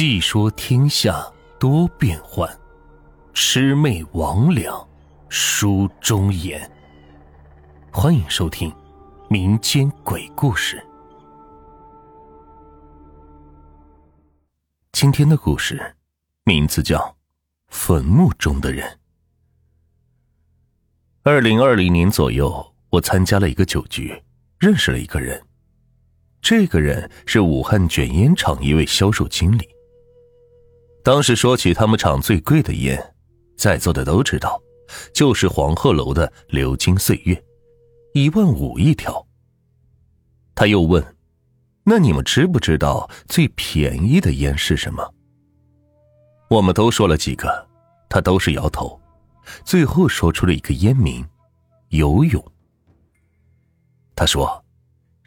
细说天下多变幻，魑魅魍魉书中言。欢迎收听民间鬼故事。今天的故事名字叫《坟墓中的人》。二零二零年左右，我参加了一个酒局，认识了一个人。这个人是武汉卷烟厂一位销售经理。当时说起他们厂最贵的烟，在座的都知道，就是黄鹤楼的流金岁月，一万五一条。他又问：“那你们知不知道最便宜的烟是什么？”我们都说了几个，他都是摇头，最后说出了一个烟名：游泳。他说。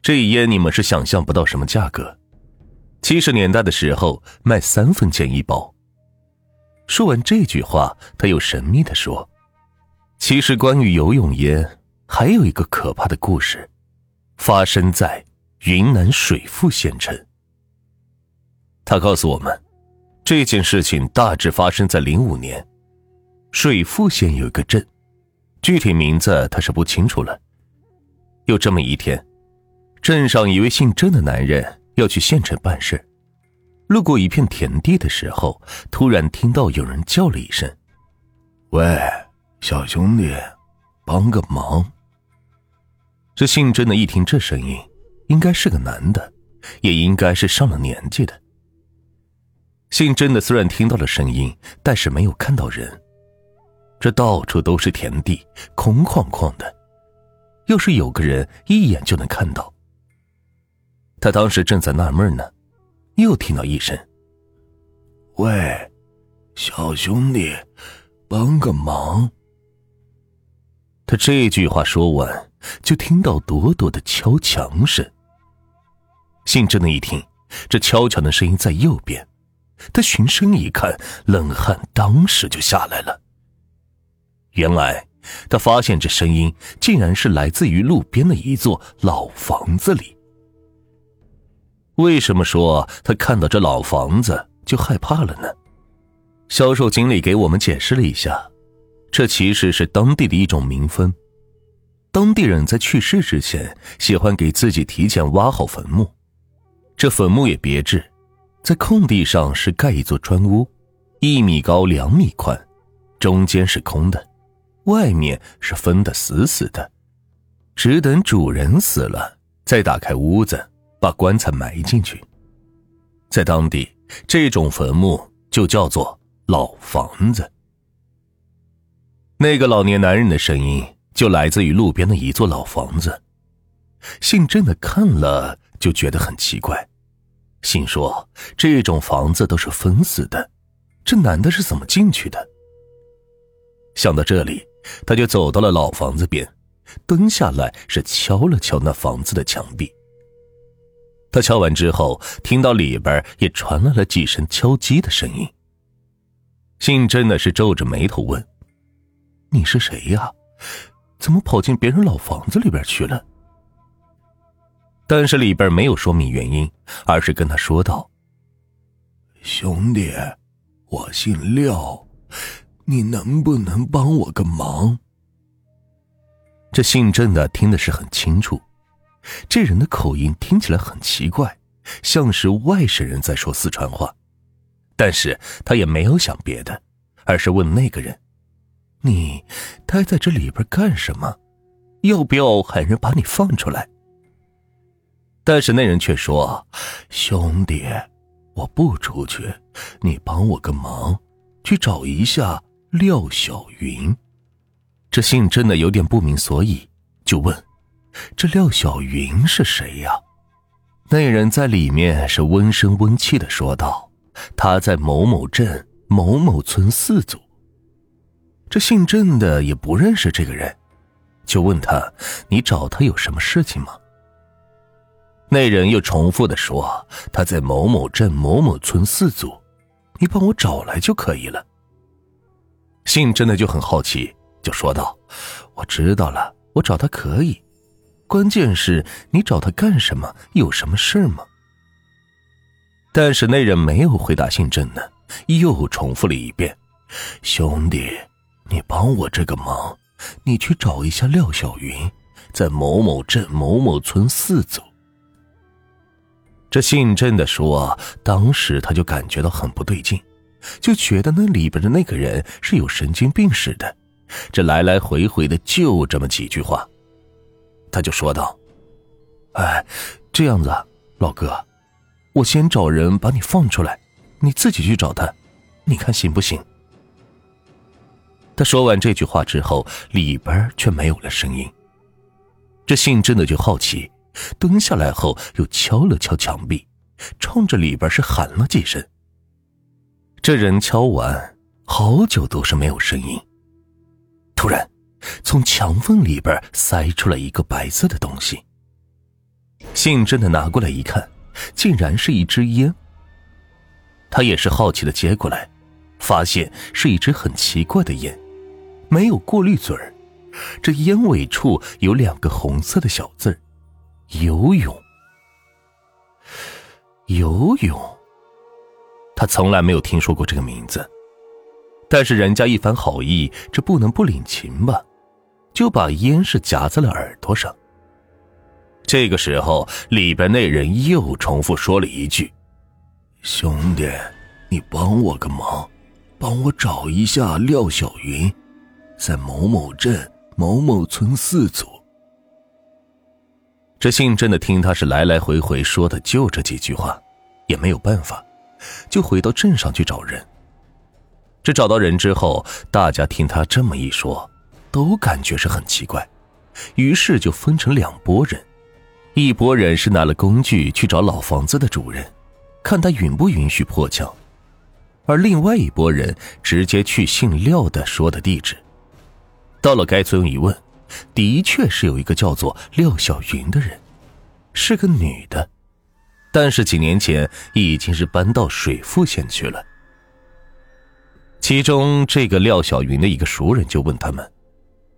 这烟你们是想象不到什么价格，七十年代的时候卖三分钱一包。说完这句话，他又神秘的说：“其实关于游泳烟，还有一个可怕的故事，发生在云南水富县城。”他告诉我们，这件事情大致发生在零五年，水富县有一个镇，具体名字他是不清楚了。有这么一天。镇上一位姓郑的男人要去县城办事，路过一片田地的时候，突然听到有人叫了一声：“喂，小兄弟，帮个忙。”这姓甄的一听这声音，应该是个男的，也应该是上了年纪的。姓甄的虽然听到了声音，但是没有看到人。这到处都是田地，空旷旷的，要是有个人，一眼就能看到。他当时正在纳闷呢，又听到一声：“喂，小兄弟，帮个忙。”他这句话说完，就听到朵朵的敲墙声。姓郑的一听，这敲墙的声音在右边，他循声一看，冷汗当时就下来了。原来，他发现这声音竟然是来自于路边的一座老房子里。为什么说他看到这老房子就害怕了呢？销售经理给我们解释了一下，这其实是当地的一种民风。当地人在去世之前，喜欢给自己提前挖好坟墓。这坟墓也别致，在空地上是盖一座砖屋，一米高两米宽，中间是空的，外面是封的死死的，只等主人死了再打开屋子。把棺材埋进去，在当地，这种坟墓就叫做老房子。那个老年男人的声音就来自于路边的一座老房子。姓郑的看了就觉得很奇怪，心说这种房子都是封死的，这男的是怎么进去的？想到这里，他就走到了老房子边，蹲下来是敲了敲那房子的墙壁。他敲完之后，听到里边也传来了几声敲击的声音。姓郑的是皱着眉头问：“你是谁呀？怎么跑进别人老房子里边去了？”但是里边没有说明原因，而是跟他说道：“兄弟，我姓廖，你能不能帮我个忙？”这姓郑的听的是很清楚。这人的口音听起来很奇怪，像是外省人在说四川话，但是他也没有想别的，而是问那个人：“你待在这里边干什么？要不要喊人把你放出来？”但是那人却说：“兄弟，我不出去，你帮我个忙，去找一下廖小云。”这姓郑的有点不明所以，就问。这廖小云是谁呀？那人在里面是温声温气的说道：“他在某某镇某某村四组。”这姓郑的也不认识这个人，就问他：“你找他有什么事情吗？”那人又重复的说：“他在某某镇某某村四组，你帮我找来就可以了。”姓郑的就很好奇，就说道：“我知道了，我找他可以。”关键是你找他干什么？有什么事吗？但是那人没有回答姓郑的，又重复了一遍：“兄弟，你帮我这个忙，你去找一下廖小云，在某某镇某某村四组。”这姓郑的说，当时他就感觉到很不对劲，就觉得那里边的那个人是有神经病似的。这来来回回的就这么几句话，他就说道：“哎，这样子，老哥。”我先找人把你放出来，你自己去找他，你看行不行？他说完这句话之后，里边却没有了声音。这姓郑的就好奇，蹲下来后又敲了敲墙壁，冲着里边是喊了几声。这人敲完好久都是没有声音。突然，从墙缝里边塞出来一个白色的东西。姓郑的拿过来一看。竟然是一支烟。他也是好奇的接过来，发现是一支很奇怪的烟，没有过滤嘴儿，这烟尾处有两个红色的小字游泳。”游泳，他从来没有听说过这个名字，但是人家一番好意，这不能不领情吧？就把烟是夹在了耳朵上。这个时候，里边那人又重复说了一句：“兄弟，你帮我个忙，帮我找一下廖小云，在某某镇某某村四组。”这姓郑的听他是来来回回说的就这几句话，也没有办法，就回到镇上去找人。这找到人之后，大家听他这么一说，都感觉是很奇怪，于是就分成两拨人。一拨人是拿了工具去找老房子的主人，看他允不允许破墙；而另外一拨人直接去姓廖的说的地址。到了该村一问，的确是有一个叫做廖小云的人，是个女的，但是几年前已经是搬到水富县去了。其中这个廖小云的一个熟人就问他们：“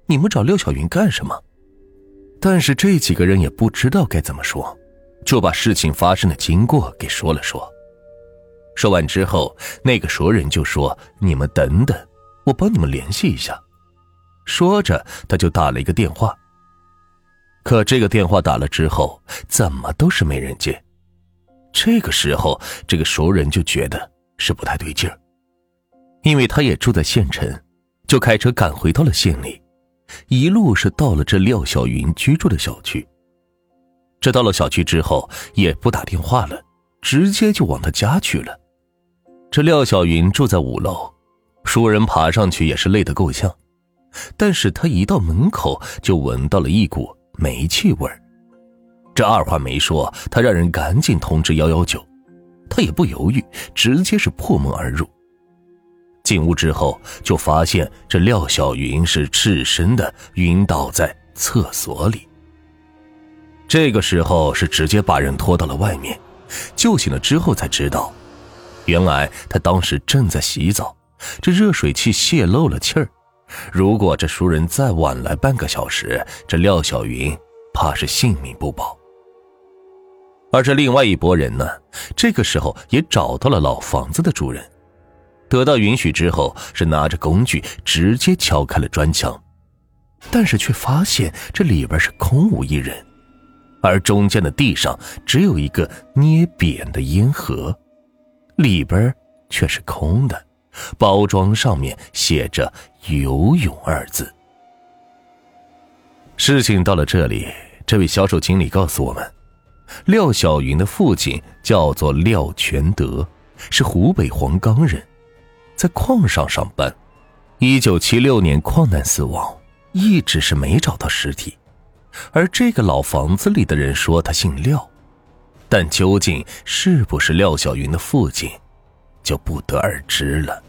你们找廖小云干什么？”但是这几个人也不知道该怎么说，就把事情发生的经过给说了说。说完之后，那个熟人就说：“你们等等，我帮你们联系一下。”说着，他就打了一个电话。可这个电话打了之后，怎么都是没人接。这个时候，这个熟人就觉得是不太对劲儿，因为他也住在县城，就开车赶回到了县里。一路是到了这廖小云居住的小区。这到了小区之后，也不打电话了，直接就往他家去了。这廖小云住在五楼，熟人爬上去也是累得够呛。但是他一到门口，就闻到了一股煤气味这二话没说，他让人赶紧通知幺幺九。他也不犹豫，直接是破门而入。进屋之后，就发现这廖小云是赤身的晕倒在厕所里。这个时候是直接把人拖到了外面，救醒了之后才知道，原来他当时正在洗澡，这热水器泄漏了气儿。如果这熟人再晚来半个小时，这廖小云怕是性命不保。而这另外一拨人呢，这个时候也找到了老房子的主人。得到允许之后，是拿着工具直接敲开了砖墙，但是却发现这里边是空无一人，而中间的地上只有一个捏扁的烟盒，里边却是空的，包装上面写着“游泳”二字。事情到了这里，这位销售经理告诉我们，廖小云的父亲叫做廖全德，是湖北黄冈人。在矿上上班，一九七六年矿难死亡，一直是没找到尸体。而这个老房子里的人说他姓廖，但究竟是不是廖小云的父亲，就不得而知了。